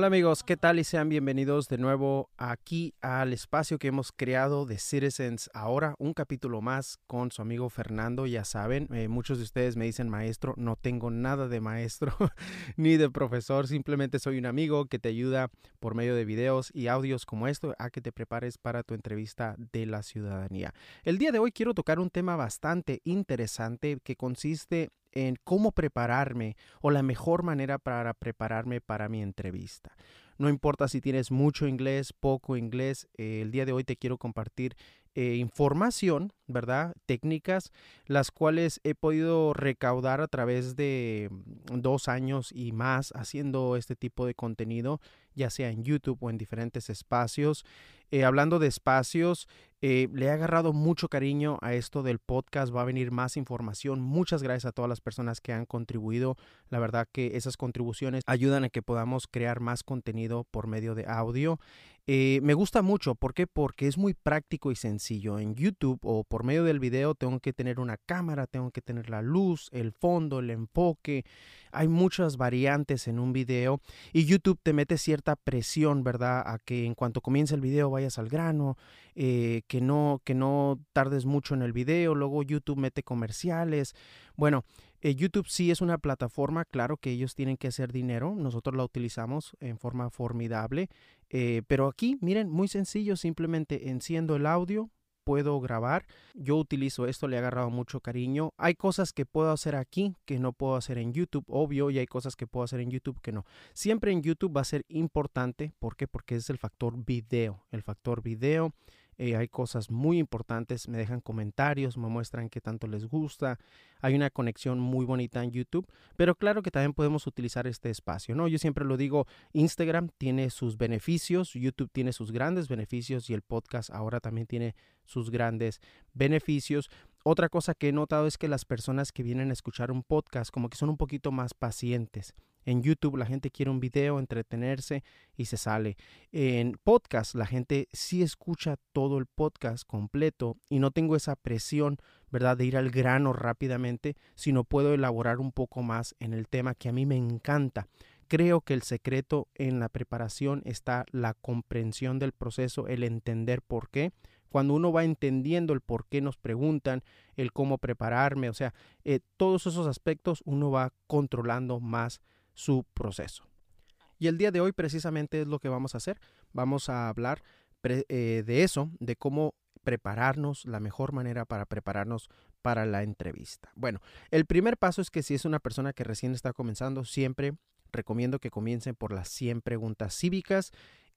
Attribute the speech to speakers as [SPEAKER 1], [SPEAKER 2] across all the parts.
[SPEAKER 1] Hola amigos, ¿qué tal? Y sean bienvenidos de nuevo aquí al espacio que hemos creado de Citizens Ahora, un capítulo más con su amigo Fernando. Ya saben, eh, muchos de ustedes me dicen maestro, no tengo nada de maestro ni de profesor, simplemente soy un amigo que te ayuda por medio de videos y audios como esto a que te prepares para tu entrevista de la ciudadanía. El día de hoy quiero tocar un tema bastante interesante que consiste en cómo prepararme o la mejor manera para prepararme para mi entrevista. No importa si tienes mucho inglés, poco inglés, eh, el día de hoy te quiero compartir eh, información, ¿verdad? Técnicas, las cuales he podido recaudar a través de mm, dos años y más haciendo este tipo de contenido, ya sea en YouTube o en diferentes espacios. Eh, hablando de espacios, eh, le he agarrado mucho cariño a esto del podcast. Va a venir más información. Muchas gracias a todas las personas que han contribuido. La verdad que esas contribuciones ayudan a que podamos crear más contenido por medio de audio. Eh, me gusta mucho, ¿por qué? Porque es muy práctico y sencillo. En YouTube o por medio del video tengo que tener una cámara, tengo que tener la luz, el fondo, el enfoque. Hay muchas variantes en un video y YouTube te mete cierta presión, ¿verdad? A que en cuanto comience el video vayas al grano, eh, que, no, que no tardes mucho en el video. Luego YouTube mete comerciales. Bueno, eh, YouTube sí es una plataforma, claro que ellos tienen que hacer dinero, nosotros la utilizamos en forma formidable, eh, pero aquí, miren, muy sencillo, simplemente enciendo el audio, puedo grabar, yo utilizo esto, le he agarrado mucho cariño, hay cosas que puedo hacer aquí que no puedo hacer en YouTube, obvio, y hay cosas que puedo hacer en YouTube que no. Siempre en YouTube va a ser importante, ¿por qué? Porque es el factor video, el factor video eh, hay cosas muy importantes, me dejan comentarios, me muestran qué tanto les gusta. Hay una conexión muy bonita en YouTube, pero claro que también podemos utilizar este espacio, ¿no? Yo siempre lo digo, Instagram tiene sus beneficios, YouTube tiene sus grandes beneficios y el podcast ahora también tiene sus grandes beneficios. Otra cosa que he notado es que las personas que vienen a escuchar un podcast como que son un poquito más pacientes. En YouTube la gente quiere un video, entretenerse y se sale. En podcast la gente sí escucha todo el podcast completo y no tengo esa presión, ¿verdad?, de ir al grano rápidamente, sino puedo elaborar un poco más en el tema que a mí me encanta. Creo que el secreto en la preparación está la comprensión del proceso, el entender por qué. Cuando uno va entendiendo el por qué nos preguntan, el cómo prepararme, o sea, eh, todos esos aspectos uno va controlando más su proceso. Y el día de hoy precisamente es lo que vamos a hacer. Vamos a hablar eh, de eso, de cómo prepararnos, la mejor manera para prepararnos para la entrevista. Bueno, el primer paso es que si es una persona que recién está comenzando, siempre recomiendo que comiencen por las 100 preguntas cívicas.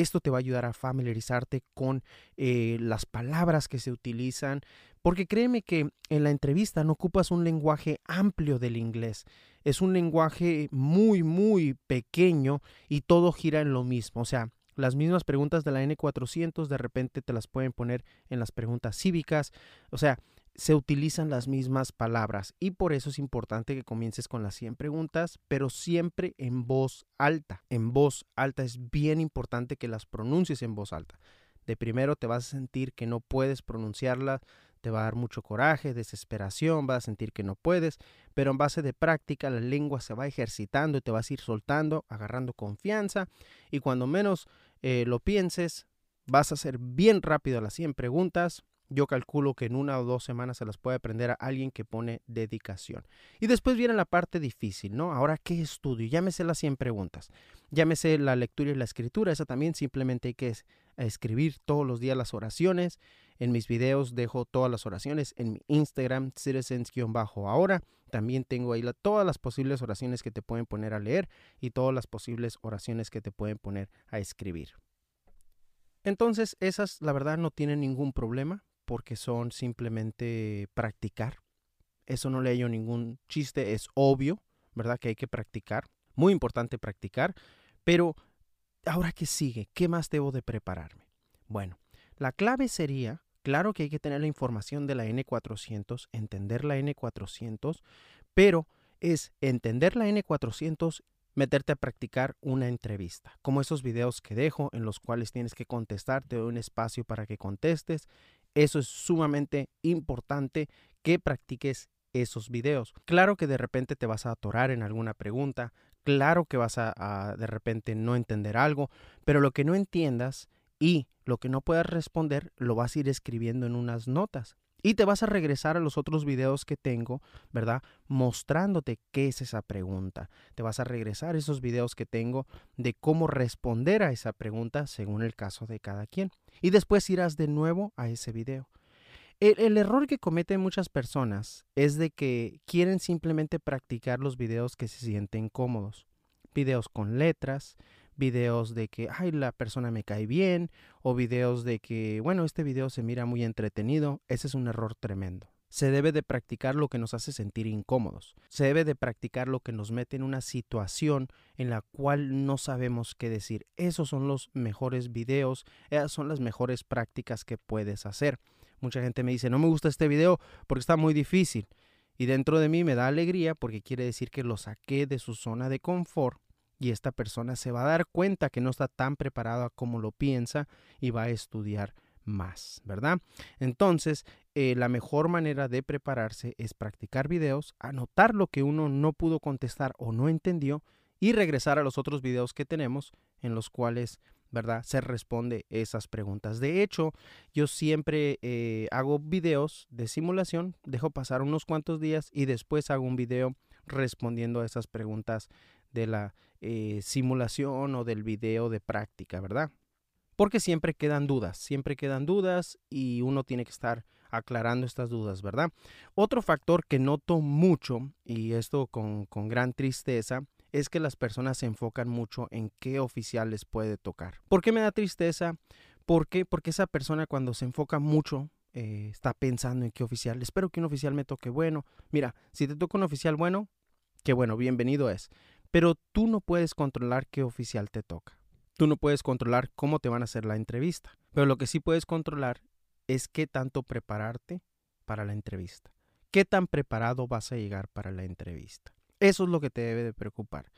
[SPEAKER 1] Esto te va a ayudar a familiarizarte con eh, las palabras que se utilizan, porque créeme que en la entrevista no ocupas un lenguaje amplio del inglés. Es un lenguaje muy, muy pequeño y todo gira en lo mismo. O sea, las mismas preguntas de la N400 de repente te las pueden poner en las preguntas cívicas. O sea, se utilizan las mismas palabras y por eso es importante que comiences con las 100 preguntas, pero siempre en voz alta. En voz alta es bien importante que las pronuncies en voz alta. De primero te vas a sentir que no puedes pronunciarlas te va a dar mucho coraje, desesperación, vas a sentir que no puedes, pero en base de práctica la lengua se va ejercitando y te vas a ir soltando, agarrando confianza y cuando menos eh, lo pienses, vas a hacer bien rápido las 100 preguntas. Yo calculo que en una o dos semanas se las puede aprender a alguien que pone dedicación. Y después viene la parte difícil, ¿no? Ahora, ¿qué estudio? Llámese las 100 preguntas. Llámese la lectura y la escritura. Esa también simplemente hay que escribir todos los días las oraciones en mis videos dejo todas las oraciones en mi Instagram, citizens-ahora. También tengo ahí todas las posibles oraciones que te pueden poner a leer y todas las posibles oraciones que te pueden poner a escribir. Entonces, esas, la verdad, no tienen ningún problema porque son simplemente practicar. Eso no le hallo ningún chiste, es obvio, ¿verdad? Que hay que practicar. Muy importante practicar. Pero, ¿ahora qué sigue? ¿Qué más debo de prepararme? Bueno, la clave sería Claro que hay que tener la información de la N400, entender la N400, pero es entender la N400, meterte a practicar una entrevista, como esos videos que dejo en los cuales tienes que contestar, te doy un espacio para que contestes. Eso es sumamente importante que practiques esos videos. Claro que de repente te vas a atorar en alguna pregunta, Claro que vas a, de repente no entender algo, pero lo que no entiendas y lo que no puedas responder lo vas a ir escribiendo en unas notas. Y te vas a regresar a los otros videos que tengo, ¿verdad? Mostrándote qué es esa pregunta. Te vas a regresar a esos videos que tengo de cómo responder a esa pregunta según el caso de cada quien. Y después irás de nuevo a ese video. El, error que cometen muchas personas es de que quieren simplemente practicar los videos que se sienten cómodos. Videos con letras, videos de que, ay, la persona me cae bien, o videos de que, bueno, este video se mira muy entretenido. Ese es un error tremendo. Se debe de practicar lo que nos hace sentir incómodos. Se debe de practicar lo que nos mete en una situación en la cual no sabemos qué decir. Esos son los mejores videos, esas son las mejores prácticas que puedes hacer. Mucha gente me dice, no me gusta este video porque está muy difícil. Y dentro de mí me da alegría porque quiere decir que lo saqué de su zona de confort y esta persona se va a dar cuenta que no está tan preparada como lo piensa y va a estudiar más, ¿verdad? Entonces, eh, la mejor manera de prepararse es practicar videos, anotar lo que uno no pudo contestar o no entendió y regresar a los otros videos que tenemos en los cuales ¿verdad? Se responde esas preguntas. De hecho, yo siempre eh, hago videos de simulación, dejo pasar unos cuantos días y después hago un video respondiendo a esas preguntas de la eh, simulación o del video de práctica, ¿verdad? Porque siempre quedan dudas, siempre quedan dudas y uno tiene que estar aclarando estas dudas, ¿verdad? Otro factor que noto mucho, y esto con, con gran tristeza, es que las personas se enfocan mucho en qué oficial les puede tocar. ¿Por qué me da tristeza? ¿Por qué? Porque esa persona cuando se enfoca mucho eh, está pensando en qué oficial. Espero que un oficial me toque bueno. Mira, si te toca un oficial bueno, qué bueno, bienvenido es. Pero tú no puedes controlar qué oficial te toca. Tú no puedes controlar cómo te van a hacer la entrevista. Pero lo que sí puedes controlar es qué tanto prepararte para la entrevista. ¿Qué tan preparado vas a llegar para la entrevista? Eso es lo que te debe de preocupar.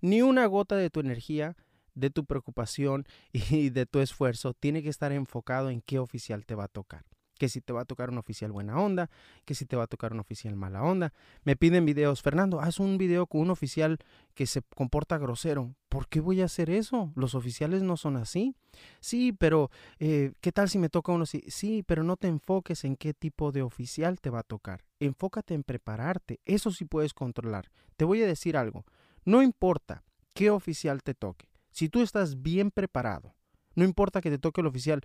[SPEAKER 1] Ni una gota de tu energía, de tu preocupación y de tu esfuerzo tiene que estar enfocado en qué oficial te va a tocar. Que si te va a tocar un oficial buena onda, que si te va a tocar un oficial mala onda. Me piden videos, Fernando, haz un video con un oficial que se comporta grosero. ¿Por qué voy a hacer eso? Los oficiales no son así. Sí, pero eh, ¿qué tal si me toca uno así? Sí, pero no te enfoques en qué tipo de oficial te va a tocar. Enfócate en prepararte. Eso sí puedes controlar. Te voy a decir algo. No importa qué oficial te toque. Si tú estás bien preparado, no importa que te toque el oficial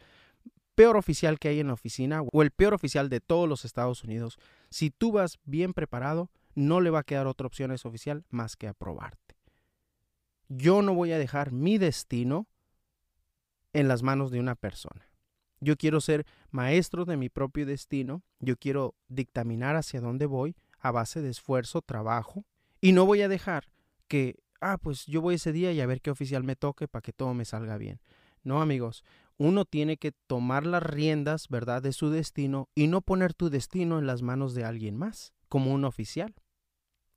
[SPEAKER 1] peor oficial que hay en la oficina o el peor oficial de todos los Estados Unidos, si tú vas bien preparado, no le va a quedar otra opción a ese oficial más que aprobarte. Yo no voy a dejar mi destino en las manos de una persona. Yo quiero ser maestro de mi propio destino, yo quiero dictaminar hacia dónde voy a base de esfuerzo, trabajo, y no voy a dejar que, ah, pues yo voy ese día y a ver qué oficial me toque para que todo me salga bien. No, amigos, uno tiene que tomar las riendas, ¿verdad?, de su destino y no poner tu destino en las manos de alguien más, como un oficial.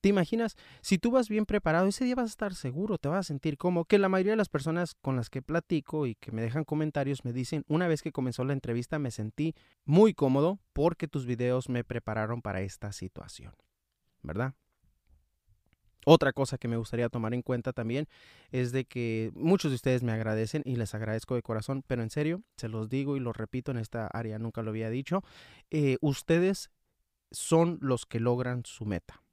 [SPEAKER 1] ¿Te imaginas? Si tú vas bien preparado, ese día vas a estar seguro, te vas a sentir como que la mayoría de las personas con las que platico y que me dejan comentarios me dicen, una vez que comenzó la entrevista me sentí muy cómodo porque tus videos me prepararon para esta situación, ¿verdad? Otra cosa que me gustaría tomar en cuenta también es de que muchos de ustedes me agradecen y les agradezco de corazón, pero en serio, se los digo y lo repito en esta área, nunca lo había dicho, eh, ustedes son los que logran su meta.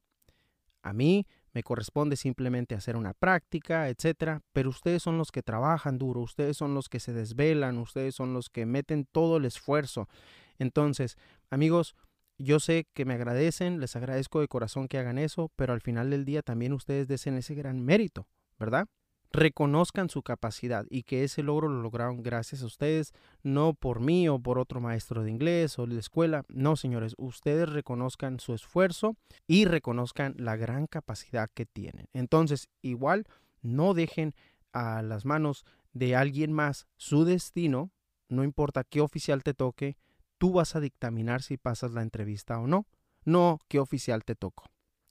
[SPEAKER 1] A mí me corresponde simplemente hacer una práctica, etcétera, pero ustedes son los que trabajan duro, ustedes son los que se desvelan, ustedes son los que meten todo el esfuerzo. Entonces, amigos, yo sé que me agradecen, les agradezco de corazón que hagan eso, pero al final del día también ustedes desen ese gran mérito, ¿verdad? Reconozcan su capacidad y que ese logro lo lograron gracias a ustedes, no por mí o por otro maestro de inglés o de escuela. No, señores, ustedes reconozcan su esfuerzo y reconozcan la gran capacidad que tienen. Entonces, igual, no dejen a las manos de alguien más su destino, no importa qué oficial te toque, tú vas a dictaminar si pasas la entrevista o no, no qué oficial te tocó.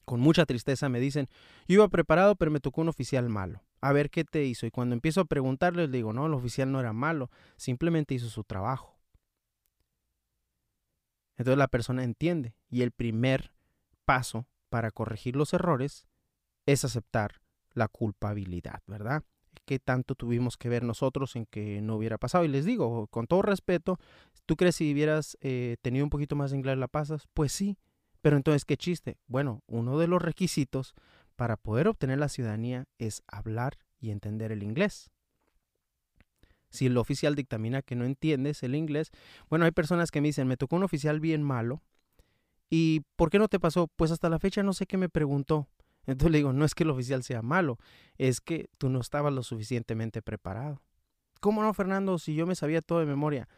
[SPEAKER 1] Con mucha tristeza me dicen, yo iba preparado pero me tocó un oficial malo. A ver qué te hizo. Y cuando empiezo a preguntarles, le digo, no, el oficial no era malo, simplemente hizo su trabajo. Entonces la persona entiende y el primer paso para corregir los errores es aceptar la culpabilidad, ¿verdad? ¿Qué tanto tuvimos que ver nosotros en que no hubiera pasado? Y les digo, con todo respeto, ¿tú crees si hubieras eh, tenido un poquito más de inglés la pasas? Pues sí, pero entonces, ¿qué chiste? Bueno, uno de los requisitos para poder obtener la ciudadanía es hablar y entender el inglés. Si el oficial dictamina que no entiendes el inglés, bueno, hay personas que me dicen, me tocó un oficial bien malo. ¿Y por qué no te pasó? Pues hasta la fecha no sé qué me preguntó. Entonces le digo, no es que el oficial sea malo, es que tú no estabas lo suficientemente preparado. ¿Cómo no, Fernando? Si yo me sabía todo de memoria,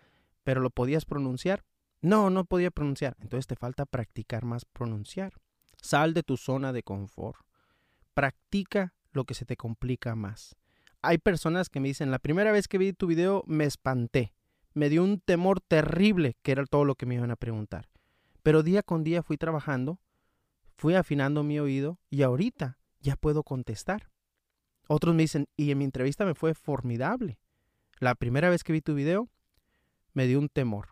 [SPEAKER 1] pero lo podías pronunciar. No, no podía pronunciar. Entonces te falta practicar más pronunciar. Sal de tu zona de confort. Practica lo que se te complica más. Hay personas que me dicen, la primera vez que vi tu video me espanté. Me dio un temor terrible que era todo lo que me iban a preguntar. Pero día con día fui trabajando fui afinando mi oído y ahorita ya puedo contestar. Otros me dicen, y en mi entrevista me fue formidable. La primera vez que vi tu video, me dio un temor.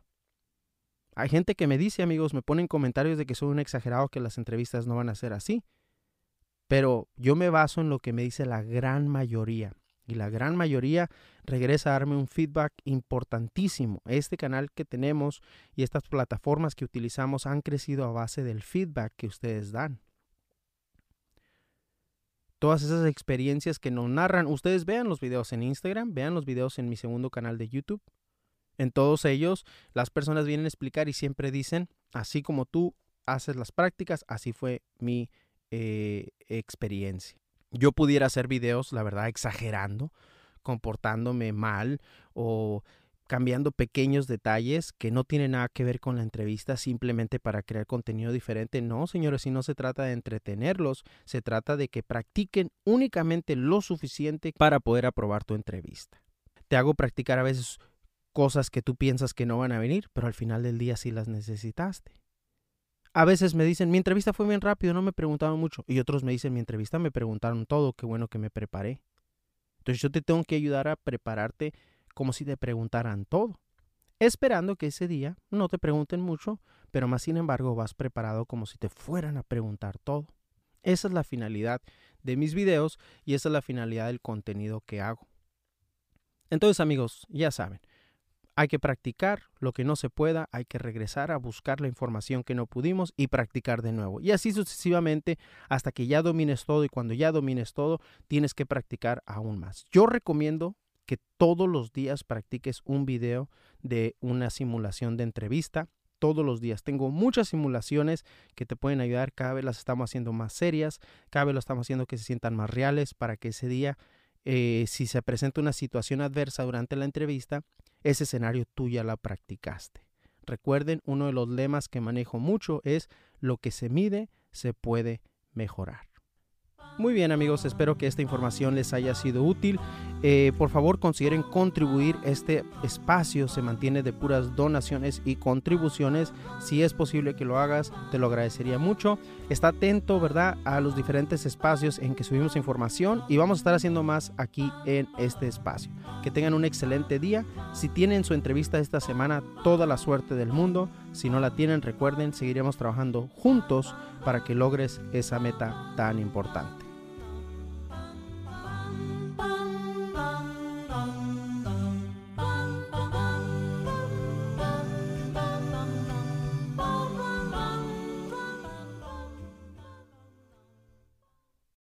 [SPEAKER 1] Hay gente que me dice, amigos, me ponen comentarios de que soy un exagerado, que las entrevistas no van a ser así. Pero yo me baso en lo que me dice la gran mayoría y la gran mayoría regresa a darme un feedback importantísimo. Este canal que tenemos y estas plataformas que utilizamos han crecido a base del feedback que ustedes dan. Todas esas experiencias que nos narran, ustedes vean los videos en Instagram, vean los videos en mi segundo canal de YouTube. En todos ellos, las personas vienen a explicar y siempre dicen, así como tú haces las prácticas, así fue mi eh, experiencia yo pudiera hacer videos, la verdad, exagerando, comportándome mal o cambiando pequeños detalles que no tienen nada que ver con la entrevista simplemente para crear contenido diferente. No, señores, si no se trata de entretenerlos, se trata de que practiquen únicamente lo suficiente para poder aprobar tu entrevista. Te hago practicar a veces cosas que tú piensas que no van a venir, pero al final del día sí las necesitaste. A veces me dicen, mi entrevista fue bien rápido, no me preguntaron mucho. Y otros me dicen, mi entrevista me preguntaron todo, qué bueno que me preparé. Entonces yo te tengo que ayudar a prepararte como si te preguntaran todo. Esperando que ese día no te pregunten mucho, pero más sin embargo vas preparado como si te fueran a preguntar todo. Esa es la finalidad de mis videos y esa es la finalidad del contenido que hago. Entonces amigos, ya saben, hay que practicar lo que no se pueda, hay que regresar a buscar la información que no pudimos y practicar de nuevo. Y así sucesivamente hasta que ya domines todo y cuando ya domines todo, tienes que practicar aún más. Yo recomiendo que todos los días practiques un video de una simulación de entrevista. Todos los días. Tengo muchas simulaciones que te pueden ayudar. Cada vez las estamos haciendo más serias. Cada vez lo estamos haciendo que se sientan más reales para que ese día, eh, si se presenta una situación adversa durante la entrevista, ese escenario tú ya la practicaste. Recuerden, uno de los lemas que manejo mucho es lo que se mide se puede mejorar. Muy bien amigos, espero que esta información les haya sido útil. Eh, por favor consideren contribuir. Este espacio se mantiene de puras donaciones y contribuciones. Si es posible que lo hagas, te lo agradecería mucho. Está atento, ¿verdad?, a los diferentes espacios en que subimos información y vamos a estar haciendo más aquí en este espacio. Que tengan un excelente día. Si tienen su entrevista esta semana, toda la suerte del mundo. Si no la tienen, recuerden, seguiremos trabajando juntos para que logres esa meta tan importante.